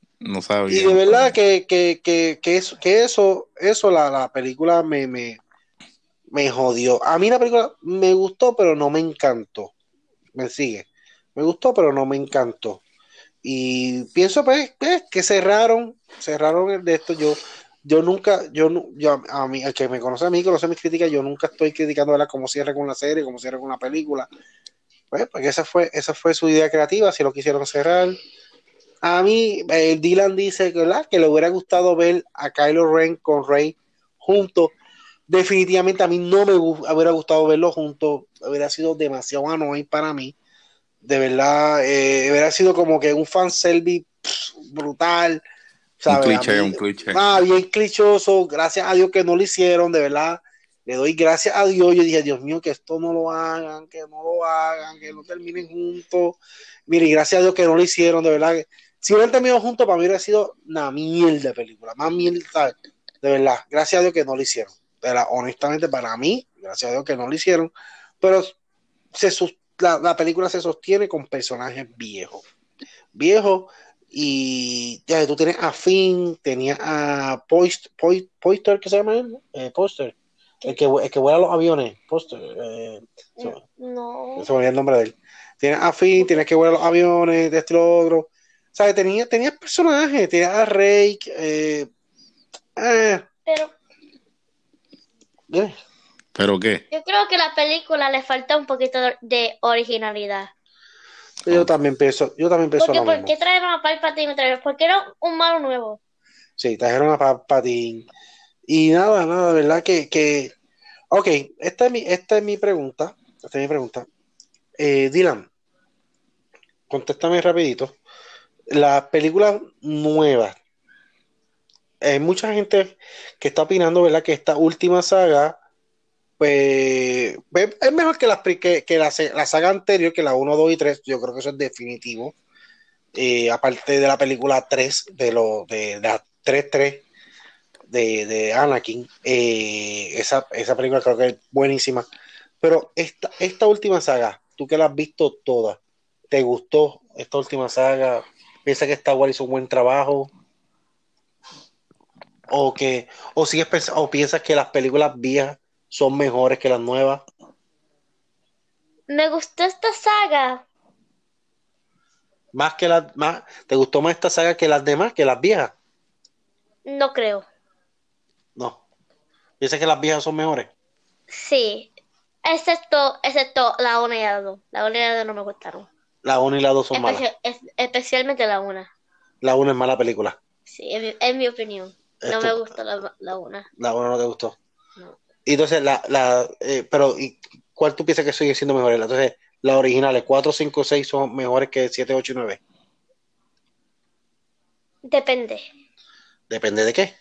[SPEAKER 1] Y de verdad que, que, que, que eso, que eso, eso la, la película me, me, me jodió. A mí la película me gustó, pero no me encantó. Me sigue. Me gustó, pero no me encantó. Y pienso pues, pues que cerraron, cerraron el de esto. Yo, yo nunca, yo, yo a mí, el que me conoce a mí, conoce mis críticas, yo nunca estoy criticando ¿verdad? cómo cierra con la serie, cómo cierra con la película. Pues, porque esa fue, esa fue su idea creativa, si lo quisieron cerrar. A mí, eh, Dylan dice ¿verdad? que le hubiera gustado ver a Kylo Ren con Rey juntos. Definitivamente a mí no me hubiera gustado verlo juntos, hubiera sido demasiado annoying para mí. De verdad, eh, hubiera sido como que un fan service brutal. ¿sabes?
[SPEAKER 2] Un cliché,
[SPEAKER 1] mí-
[SPEAKER 2] un cliché.
[SPEAKER 1] Ah, bien clichoso, gracias a Dios que no lo hicieron, de verdad. Le doy gracias a Dios. Yo dije, Dios mío, que esto no lo hagan, que no lo hagan, que no terminen juntos. Mire, gracias a Dios que no lo hicieron, de verdad. Que Si hubieran terminado juntos, para mí hubiera sido una mierda de película, más mierda. De verdad, gracias a Dios que no lo hicieron. Verdad, honestamente, para mí, gracias a Dios que no lo hicieron. Pero se la, la película se sostiene con personajes viejos. Viejos y ya tú tienes a Finn, tenías a Poist, Poist, Poister, ¿qué se llama él? Eh, Poster, el que, el que vuela los aviones, Poster, eh, se,
[SPEAKER 3] No.
[SPEAKER 1] se me olvidó el nombre de él. Tienes a Finn, tienes que vuelar los aviones, de este y lo otro. ¿Sabes? Tenías tenía personajes, tenías a Rey, eh, eh,
[SPEAKER 3] Pero
[SPEAKER 1] eh,
[SPEAKER 2] ¿Pero qué?
[SPEAKER 3] yo creo que a la película le falta un poquito de originalidad.
[SPEAKER 1] yo también pienso, yo también pienso
[SPEAKER 3] Porque,
[SPEAKER 1] lo
[SPEAKER 3] ¿por
[SPEAKER 1] mismo.
[SPEAKER 3] qué trajeron a Palpatine otra vez? ¿Por qué era un malo nuevo?
[SPEAKER 1] Sí, trajeron a Palpatine. Y nada, nada, de verdad que, que... Ok, esta es mi, esta es mi pregunta. Esta es mi pregunta. Eh, Dylan, contéstame rapidito. Las películas nuevas. Hay mucha gente que está opinando, ¿verdad? Que esta última saga, pues, pues, es mejor que, las, que, que la, la saga anterior, que la 1, 2 y 3. Yo creo que eso es definitivo. Eh, aparte de la película 3, de, lo, de, de la 3-3 de, de Anakin, eh, esa, esa película creo que es buenísima. Pero esta, esta última saga, tú que la has visto toda, ¿te gustó esta última saga? ¿Piensas que Star Wars hizo un buen trabajo? ¿O, que, o, sigues o piensas que las películas viejas son mejores que las nuevas?
[SPEAKER 3] Me gustó esta saga.
[SPEAKER 1] Más que las más, ¿Te gustó más esta saga que las demás, que las viejas?
[SPEAKER 3] No creo.
[SPEAKER 1] No. ¿Piensas que las viejas son mejores?
[SPEAKER 3] Sí. Excepto, excepto la 1 y la 2. La 1 y la 2 no me gustaron.
[SPEAKER 1] La 1 y la 2 son malas.
[SPEAKER 3] Es- especialmente la 1.
[SPEAKER 1] La 1 es mala película.
[SPEAKER 3] Sí, es mi, opinión. No me gustó la, la 1.
[SPEAKER 1] La 1 no te gustó.
[SPEAKER 3] No.
[SPEAKER 1] Y entonces, la, la, eh, pero, ¿y ¿cuál tú piensas que sigue siendo mejor? Entonces, las originales, 4, 5, 6 son mejores que 7, 8 y 9.
[SPEAKER 3] Depende.
[SPEAKER 1] Depende de qué.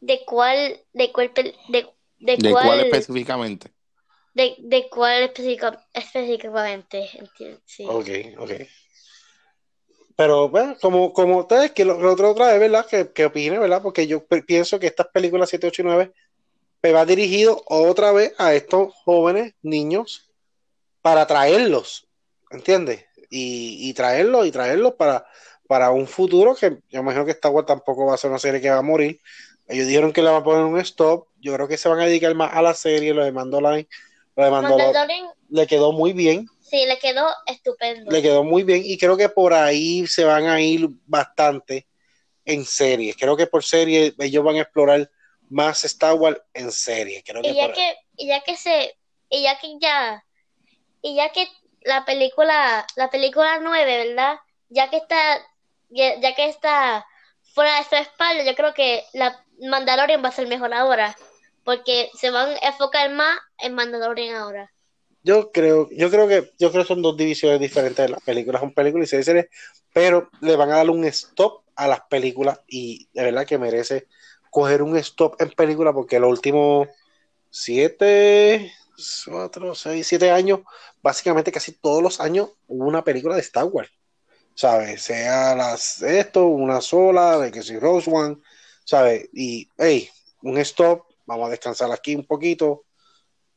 [SPEAKER 3] De cuál, de cuál, pel- de, de,
[SPEAKER 2] ¿De
[SPEAKER 3] cuál,
[SPEAKER 2] cuál específicamente?
[SPEAKER 3] De, de cuál específica- específicamente. enti- Sí.
[SPEAKER 1] Ok, ok. Pero, bueno, como, como ustedes, que lo, lo otro otra vez, ¿verdad? Que, que opine, ¿verdad? Porque yo pienso que estas películas 7, 8 y 9 me va dirigido otra vez a estos jóvenes niños para traerlos, ¿entiendes? Y, y traerlos y traerlos para, para un futuro que yo imagino que Star Wars tampoco va a ser una serie que va a morir. Ellos dijeron que le van a poner un stop. Yo creo que se van a dedicar más a la serie, lo de Mandalorian. Mandalorian, le quedó muy bien
[SPEAKER 3] sí, le quedó estupendo.
[SPEAKER 1] le quedó muy bien y creo que por ahí se van a ir bastante en series. Creo que por serie ellos van a explorar más Star Wars en serie. Creo que
[SPEAKER 3] y ya que y ya que se y ya que ya y ya que la película la película 9 verdad ya que está ya, ya que está fuera de su espalda yo creo que la Mandalorian va a ser mejor ahora porque se van a enfocar más en Mandalorian ahora
[SPEAKER 1] yo creo, yo creo que yo creo que son dos divisiones diferentes de las películas, son películas y series, series, pero le van a dar un stop a las películas y de verdad que merece coger un stop en película porque los últimos siete, cuatro, seis, siete años, básicamente casi todos los años hubo una película de Star Wars. ¿Sabes? Sea las esto, una sola, de que si Rose One, ¿sabes? Y hey, un stop, vamos a descansar aquí un poquito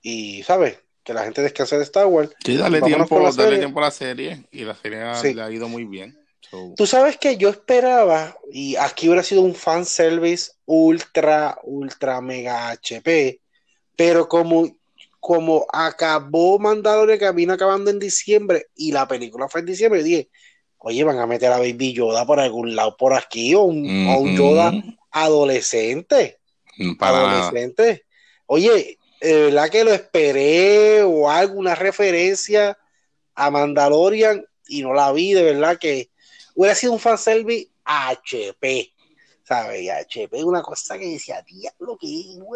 [SPEAKER 1] y, ¿sabes? Que la gente descanse de Star Wars.
[SPEAKER 2] Sí, dale tiempo, dale
[SPEAKER 1] serie.
[SPEAKER 2] tiempo a la serie y la serie ha-
[SPEAKER 1] Sí.
[SPEAKER 2] le ha ido muy bien.
[SPEAKER 1] Tú sabes que yo esperaba, y aquí hubiera sido un fan service ultra, ultra mega HP, pero como, como acabó Mandalorian, que vino acabando en diciembre, y la película fue en diciembre, dije, oye, van a meter a Baby Yoda por algún lado por aquí, o un, Yoda adolescente.
[SPEAKER 2] Para adolescente.
[SPEAKER 1] Oye, de verdad que lo esperé, o alguna referencia a Mandalorian, y no la vi, de verdad que hubiera sido un fanservice HP. ¿Sabes? HP una cosa que decía, diablo, que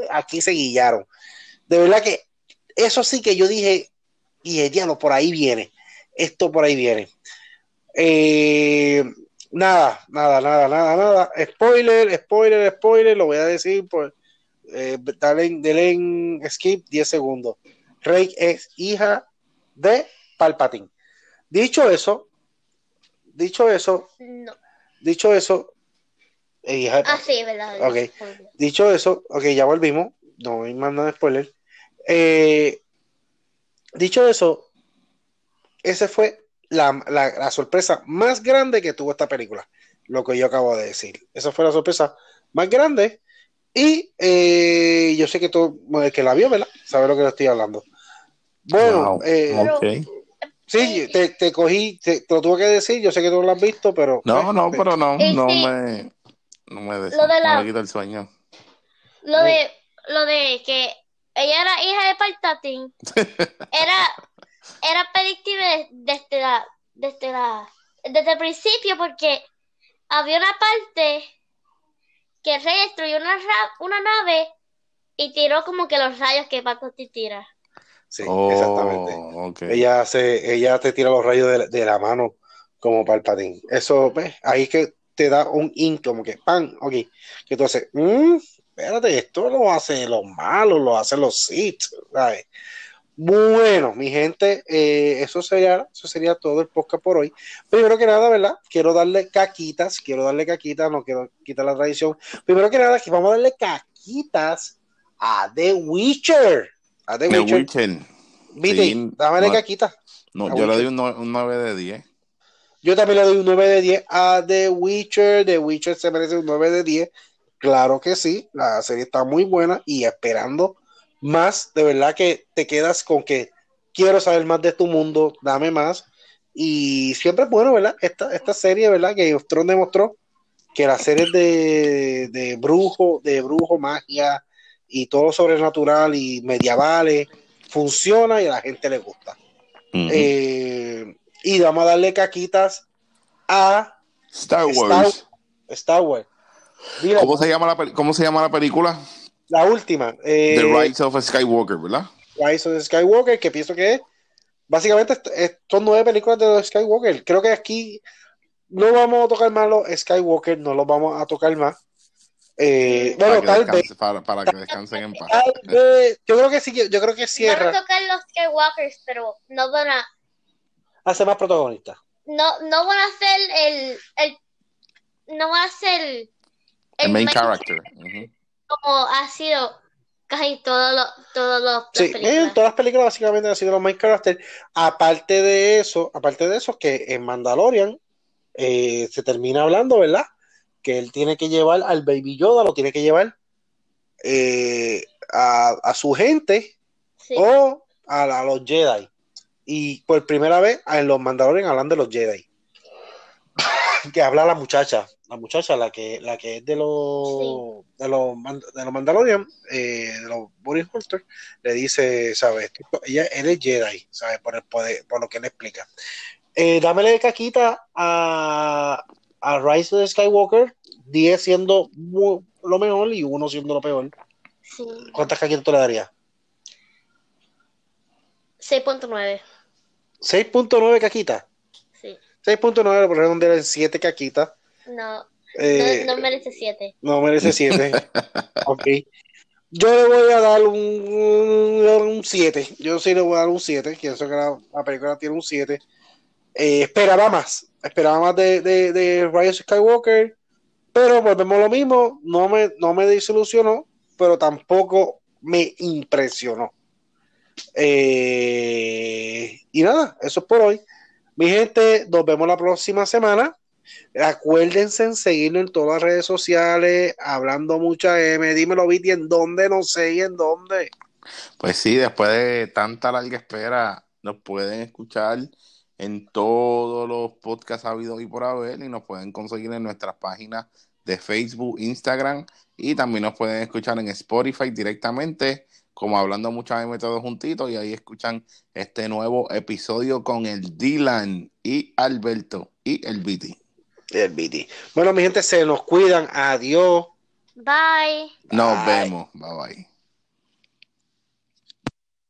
[SPEAKER 1] aquí se guillaron. De verdad que eso sí que yo dije, y diablo, por ahí viene. Esto por ahí viene. Eh, nada, nada, nada, nada, nada. Spoiler, spoiler, spoiler, lo voy a decir por eh, dale, en skip 10 segundos. Rey es hija de Palpatine. Dicho eso, dicho eso, dicho eso,
[SPEAKER 3] eh, ah, sí, verdad.
[SPEAKER 1] Ok, dicho eso, ok, ya volvimos, no hay más nada de spoiler. Eh, dicho eso, ese fue la, sorpresa más grande que tuvo esta película, lo que yo acabo de decir. Esa fue la sorpresa más grande. Y eh, yo sé que todo el que la vio, ¿verdad? Sabe lo que le estoy hablando. Bueno, eh, Sí, te, te cogí, te, lo tuve que decir, yo sé que tú lo has visto, pero...
[SPEAKER 2] No, pues, no, pues, pero no, no me, no me, des, lo de la, quita el sueño.
[SPEAKER 3] Lo de, lo de que ella era hija de Palpatine, era, era predictible desde la, desde la, desde el principio, porque había una parte que el rey destruyó una, una nave y tiró como que los rayos que Palpatine tira.
[SPEAKER 1] Sí, exactamente. Ella, se, ella te tira los rayos de, la mano como Palpatine. Eso, ¿ves? Ahí que te da un in, como que pan, ok. Que tú haces, mmm, espérate, esto lo hacen los malos, lo hacen los Sith, ¿sabes? Bueno, mi gente, eh, eso sería, eso sería todo el podcast por hoy. Primero que nada, ¿verdad? Quiero darle caquitas, quiero darle caquitas, no quiero quitar la tradición. Primero que nada, vamos a darle caquitas a The Witcher. A The, Witcher. Vite, dame caquita.
[SPEAKER 2] No, yo le doy un, 9 de 10.
[SPEAKER 1] Yo también le doy un 9 de 10 a The Witcher. The Witcher se merece un 9 de 10. Claro que sí, la serie está muy buena y esperando más. De verdad que te quedas con que quiero saber más de tu mundo, dame más. Y siempre es bueno, ¿verdad? Esta, esta serie, ¿verdad? Que of demostró que las series de, de brujo, de brujo, magia, y todo sobrenatural y medievales funciona y a la gente le gusta. Eh, y vamos a darle caquitas a
[SPEAKER 2] Star Wars.
[SPEAKER 1] Star, Wars.
[SPEAKER 2] ¿Cómo, se llama la, ¿Cómo se llama la película?
[SPEAKER 1] La última.
[SPEAKER 2] Eh, The Rise of Skywalker, ¿verdad?
[SPEAKER 1] Rise of Skywalker, que pienso que es. Básicamente son nueve películas de Skywalker. Creo que aquí no vamos a tocar más los Skywalker, no los vamos a tocar más. Eh, bueno, tal vez.
[SPEAKER 2] Para, que descansen en paz.
[SPEAKER 1] yo creo que sí, yo creo que cierra.
[SPEAKER 3] Van a tocar los Skywalkers, pero no van a.
[SPEAKER 1] Hacer más protagonistas.
[SPEAKER 3] No, no van a ser el. el no van a ser.
[SPEAKER 2] El, el main, character.
[SPEAKER 3] Como ha sido casi todos los. Todos los
[SPEAKER 1] sí, en todas las películas básicamente han sido los main characters. Aparte de eso, aparte de eso, que en Mandalorian eh, se termina hablando, ¿verdad? que él tiene que llevar al Baby Yoda, lo tiene que llevar eh, a, su gente o a, los Jedi. Y por primera vez en los Mandalorian hablan de los Jedi. que habla la muchacha, la muchacha, la que, la que es de los, de los, de los Mandalorian, eh, de los Boris Holster, le dice, ¿sabes? Ella, él es Jedi, ¿sabes? Por, el poder, por lo que él explica. Eh, dámele caquita a, a Rise of the Skywalker, 10 siendo lo mejor y 1 siendo lo peor. ¿Cuántas caquitas tú le darías?
[SPEAKER 3] 6.9.
[SPEAKER 1] 6.9 caquitas.
[SPEAKER 3] Sí.
[SPEAKER 1] 6.9 por redondear en 7 caquitas.
[SPEAKER 3] No, eh, no, merece 7.
[SPEAKER 1] No merece 7. ok. Yo le voy a dar un 7. Yo sí le voy a dar un 7. Pienso que la, la película tiene un 7. Eh, esperaba más. Esperaba más de, de, de Rise Skywalker. Pero volvemos a lo mismo. No me, no me desilusionó. Pero tampoco me impresionó. Eh, y nada, eso es por hoy. Mi gente, nos vemos la próxima semana. Acuérdense en seguirlo en todas las redes sociales, hablando mucha M. Dímelo, Viti, ¿en dónde? No sé, ¿y en dónde?
[SPEAKER 2] Pues sí, después de tanta larga espera, nos pueden escuchar en todos los podcasts habidos y por haber y nos pueden conseguir en nuestras páginas de Facebook, Instagram y también nos pueden escuchar en Spotify directamente como hablando muchas veces todos juntitos y ahí escuchan este nuevo episodio con el Dylan y Alberto y el Viti.
[SPEAKER 1] El. Bueno, mi gente, se nos cuidan. Adiós.
[SPEAKER 3] Bye.
[SPEAKER 2] Nos vemos. Bye bye.